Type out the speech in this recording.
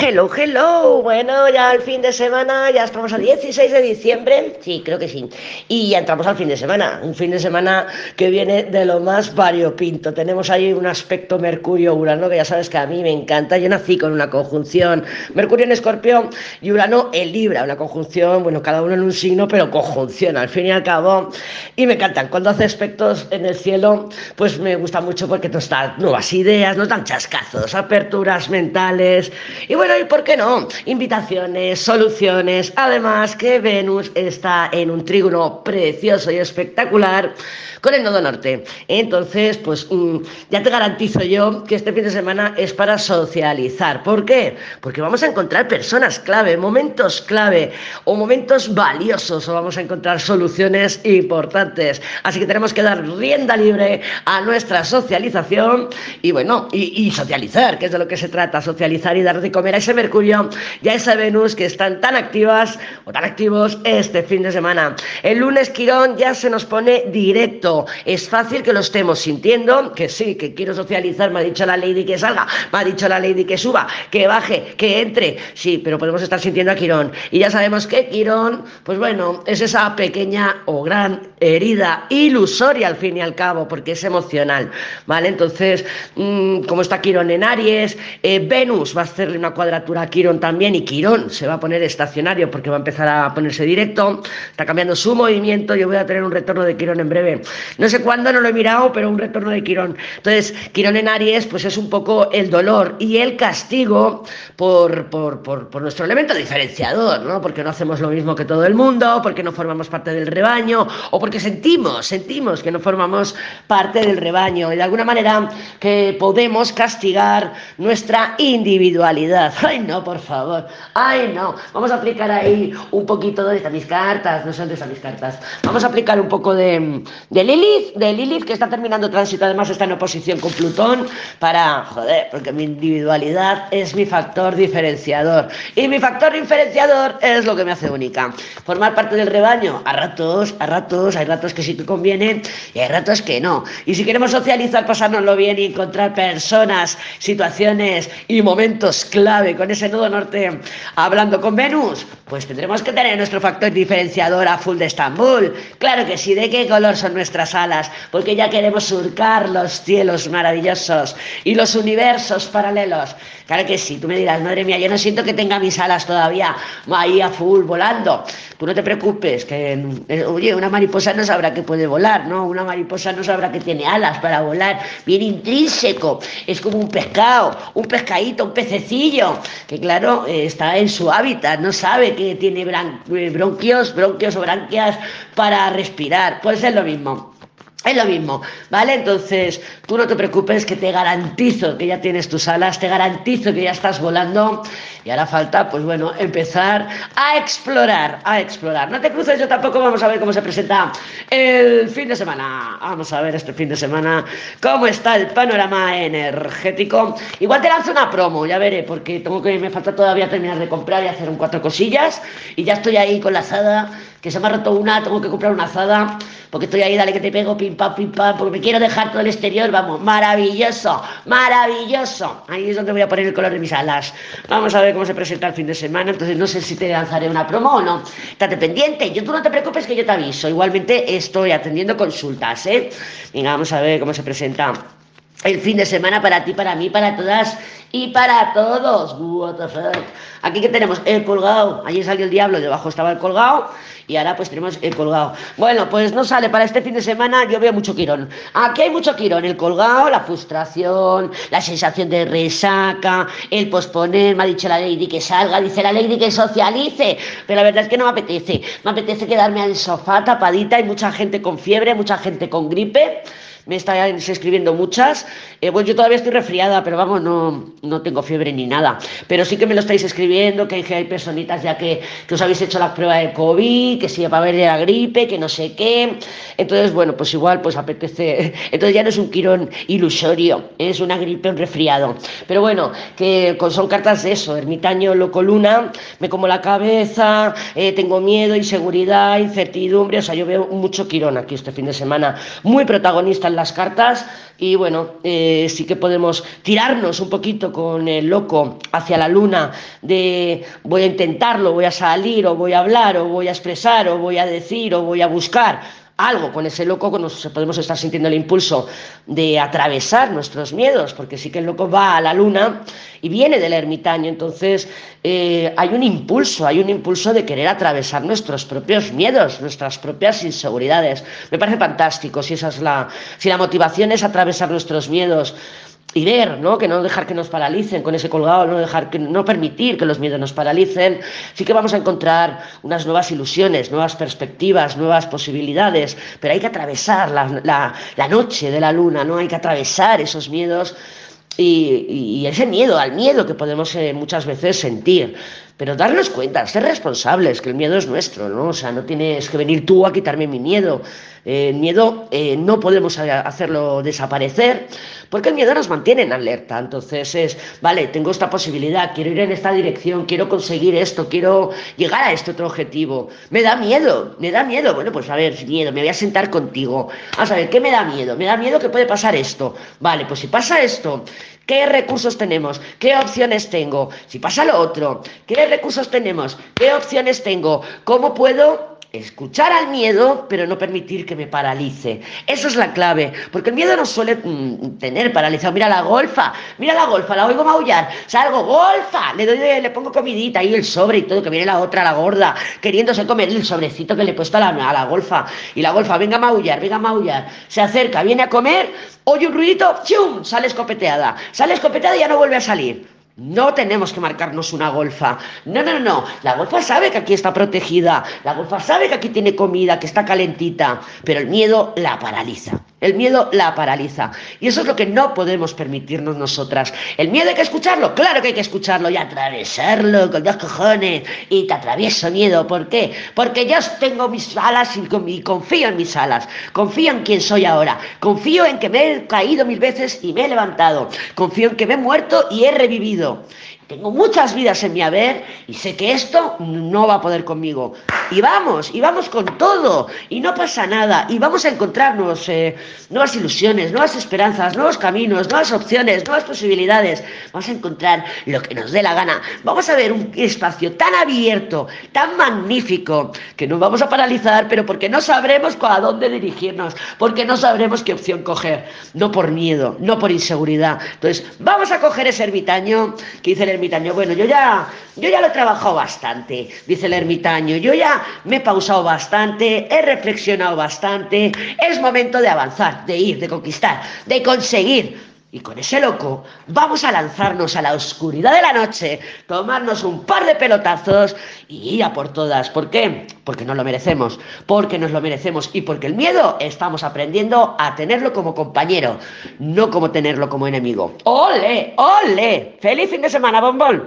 Hello, hello. Bueno, ya el fin de semana, ya estamos a 16 de diciembre. Sí, creo que sí. Y ya entramos al fin de semana. Un fin de semana que viene de lo más variopinto. Tenemos ahí un aspecto Mercurio-Urano que ya sabes que a mí me encanta. Yo nací con una conjunción Mercurio en Escorpio y Urano en Libra. Una conjunción, bueno, cada uno en un signo, pero conjunción al fin y al cabo. Y me encantan. Cuando hace aspectos en el cielo, pues me gusta mucho porque nos dan nuevas ideas, nos dan chascazos, aperturas mentales. Y bueno, ¿y por qué no? Invitaciones, soluciones. Además que Venus está en un trígono precioso y espectacular con el nodo norte. Entonces, pues mm, ya te garantizo yo que este fin de semana es para socializar. ¿Por qué? Porque vamos a encontrar personas clave, momentos clave o momentos valiosos o vamos a encontrar soluciones importantes. Así que tenemos que dar rienda libre a nuestra socialización y bueno, y, y socializar, que es de lo que se trata, socializar y dar de comer ese Mercurio y a esa Venus que están tan activas o tan activos este fin de semana. El lunes Quirón ya se nos pone directo. Es fácil que lo estemos sintiendo, que sí, que quiero socializar, me ha dicho la lady que salga, me ha dicho la lady que suba, que baje, que entre. Sí, pero podemos estar sintiendo a Quirón. Y ya sabemos que Quirón, pues bueno, es esa pequeña o gran herida ilusoria al fin y al cabo, porque es emocional, ¿vale? Entonces, mmm, está Quirón en Aries, eh, Venus va a hacerle una cuadratura a Quirón también y Quirón se va a poner estacionario porque va a empezar a ponerse directo, está cambiando su movimiento, yo voy a tener un retorno de Quirón en breve. No sé cuándo, no lo he mirado, pero un retorno de Quirón. Entonces, Quirón en Aries, pues es un poco el dolor y el castigo por, por, por, por nuestro elemento diferenciador, ¿no? Porque no hacemos lo mismo que todo el mundo, porque no formamos parte del rebaño o porque sentimos, sentimos que no formamos parte del rebaño y de alguna manera que podemos castigar nuestra individualidad. Ay, no, por favor. Ay, no. Vamos a aplicar ahí un poquito de mis cartas, no son de mis cartas. Vamos a aplicar un poco de, de Lilith, de Lilith que está terminando tránsito, además está en oposición con Plutón para, joder, porque mi individualidad es mi factor diferenciador. Y mi factor diferenciador es lo que me hace única. Formar parte del rebaño, a ratos, a ratos, hay ratos que sí que conviene y hay ratos que no. Y si queremos socializar, pasárnoslo bien y encontrar personas, situaciones y momentos clave con ese nodo norte hablando con Venus, pues tendremos que tener nuestro factor diferenciador a full de Estambul. Claro que sí, ¿de qué color son nuestras alas? Porque ya queremos surcar los cielos maravillosos y los universos paralelos. Claro que sí, tú me dirás, madre mía, yo no siento que tenga mis alas todavía ahí a full volando. Tú no te preocupes, que, eh, oye, una mariposa no sabrá que puede volar, ¿no? Una mariposa no sabrá que tiene alas para volar, bien intrínseco, es como un pescado, un pescadito, un pececillo, que claro, eh, está en su hábitat, no sabe que tiene eh, bronquios, bronquios o branquias para respirar, pues es lo mismo. Es lo mismo, ¿vale? Entonces, tú no te preocupes que te garantizo que ya tienes tus alas, te garantizo que ya estás volando y hará falta, pues bueno, empezar a explorar, a explorar. No te cruces, yo tampoco, vamos a ver cómo se presenta el fin de semana. Vamos a ver este fin de semana cómo está el panorama energético. Igual te lanzo una promo, ya veré, porque tengo que, me falta todavía terminar de comprar y hacer un cuatro cosillas y ya estoy ahí con la azada, que se me ha roto una, tengo que comprar una azada porque estoy ahí, dale que te pego, pim pam, pim pam, porque me quiero dejar todo el exterior, vamos, maravilloso, maravilloso. Ahí es donde voy a poner el color de mis alas. Vamos a ver cómo se presenta el fin de semana, entonces no sé si te lanzaré una promo o no. Estate pendiente, yo tú no te preocupes que yo te aviso. Igualmente estoy atendiendo consultas, ¿eh? Venga, vamos a ver cómo se presenta el fin de semana para ti, para mí, para todas y para todos. What the fuck. Aquí que tenemos el colgado. Allí salió el diablo, debajo estaba el colgado y ahora pues tenemos el colgado. Bueno, pues no sale para este fin de semana, yo veo mucho quirón. Aquí hay mucho quirón, el colgado, la frustración, la sensación de resaca, el posponer, me ha dicho la lady que salga, dice la lady que socialice, pero la verdad es que no me apetece. Me apetece quedarme al sofá tapadita, hay mucha gente con fiebre, mucha gente con gripe me estáis escribiendo muchas. Eh, pues yo todavía estoy resfriada, pero vamos, no, no tengo fiebre ni nada. Pero sí que me lo estáis escribiendo, que hay, personitas ya que, que os habéis hecho la prueba de COVID, que si va a haber la gripe, que no sé qué. Entonces, bueno, pues igual pues apetece. Entonces ya no es un quirón ilusorio, es una gripe, un resfriado. Pero bueno, que son cartas de eso, ermitaño, loco, luna, me como la cabeza, eh, tengo miedo, inseguridad, incertidumbre. O sea, yo veo mucho quirón aquí este fin de semana, muy protagonista en las cartas y bueno, eh, sí que podemos tirarnos un poquito con el loco hacia la luna de voy a intentarlo, voy a salir o voy a hablar o voy a expresar o voy a decir o voy a buscar algo con ese loco nos podemos estar sintiendo el impulso de atravesar nuestros miedos, porque sí que el loco va a la luna y viene del ermitaño, entonces eh, hay un impulso, hay un impulso de querer atravesar nuestros propios miedos, nuestras propias inseguridades. Me parece fantástico si esa es la, si la motivación es atravesar nuestros miedos, y ver, ¿no? Que no dejar que nos paralicen con ese colgado, no dejar que no permitir que los miedos nos paralicen, sí que vamos a encontrar unas nuevas ilusiones, nuevas perspectivas, nuevas posibilidades, pero hay que atravesar la, la, noche de la luna, ¿no? Hay que atravesar esos miedos y, y, ese miedo al miedo que podemos eh, muchas veces sentir. Pero darnos cuenta, ser responsables, que el miedo es nuestro, ¿no? O sea, no tienes que venir tú a quitarme mi miedo. Eh, miedo eh, no podemos hacerlo desaparecer porque el miedo nos mantiene en alerta. Entonces es, vale, tengo esta posibilidad, quiero ir en esta dirección, quiero conseguir esto, quiero llegar a este otro objetivo. Me da miedo, me da miedo. Bueno, pues a ver, miedo, me voy a sentar contigo. A saber, ¿qué me da miedo? Me da miedo que puede pasar esto. Vale, pues si pasa esto, ¿Qué recursos tenemos? ¿Qué opciones tengo? Si pasa lo otro, ¿qué recursos tenemos? ¿Qué opciones tengo? ¿Cómo puedo escuchar al miedo, pero no permitir que me paralice. Eso es la clave, porque el miedo no suele mm, tener paralizado. Mira la golfa, mira la golfa, la oigo maullar, salgo, golfa, le doy, le pongo comidita y el sobre y todo, que viene la otra, la gorda, queriéndose comer el sobrecito que le he puesto a la, a la golfa. Y la golfa, venga a maullar, venga a maullar, se acerca, viene a comer, oye un ruidito, ¡chum! sale escopeteada, sale escopeteada y ya no vuelve a salir. No tenemos que marcarnos una golfa. No, no, no. La golfa sabe que aquí está protegida. La golfa sabe que aquí tiene comida, que está calentita. Pero el miedo la paraliza. El miedo la paraliza. Y eso es lo que no podemos permitirnos nosotras. ¿El miedo hay que escucharlo? Claro que hay que escucharlo y atravesarlo con dos cojones. Y te atravieso miedo. ¿Por qué? Porque yo tengo mis alas y confío en mis alas. Confío en quién soy ahora. Confío en que me he caído mil veces y me he levantado. Confío en que me he muerto y he revivido sentido. Tengo muchas vidas en mi haber y sé que esto no va a poder conmigo. Y vamos, y vamos con todo, y no pasa nada, y vamos a encontrarnos eh, nuevas ilusiones, nuevas esperanzas, nuevos caminos, nuevas opciones, nuevas posibilidades. Vamos a encontrar lo que nos dé la gana. Vamos a ver un espacio tan abierto, tan magnífico, que nos vamos a paralizar, pero porque no sabremos a dónde dirigirnos, porque no sabremos qué opción coger. No por miedo, no por inseguridad. Entonces, vamos a coger ese ermitaño que dice el ermitaño, bueno, yo ya, yo ya lo he trabajado bastante, dice el ermitaño, yo ya me he pausado bastante, he reflexionado bastante, es momento de avanzar, de ir, de conquistar, de conseguir. Y con ese loco vamos a lanzarnos a la oscuridad de la noche, tomarnos un par de pelotazos y ir a por todas. ¿Por qué? Porque nos lo merecemos, porque nos lo merecemos y porque el miedo estamos aprendiendo a tenerlo como compañero, no como tenerlo como enemigo. ¡Ole! ¡Ole! ¡Feliz fin de semana, bombón!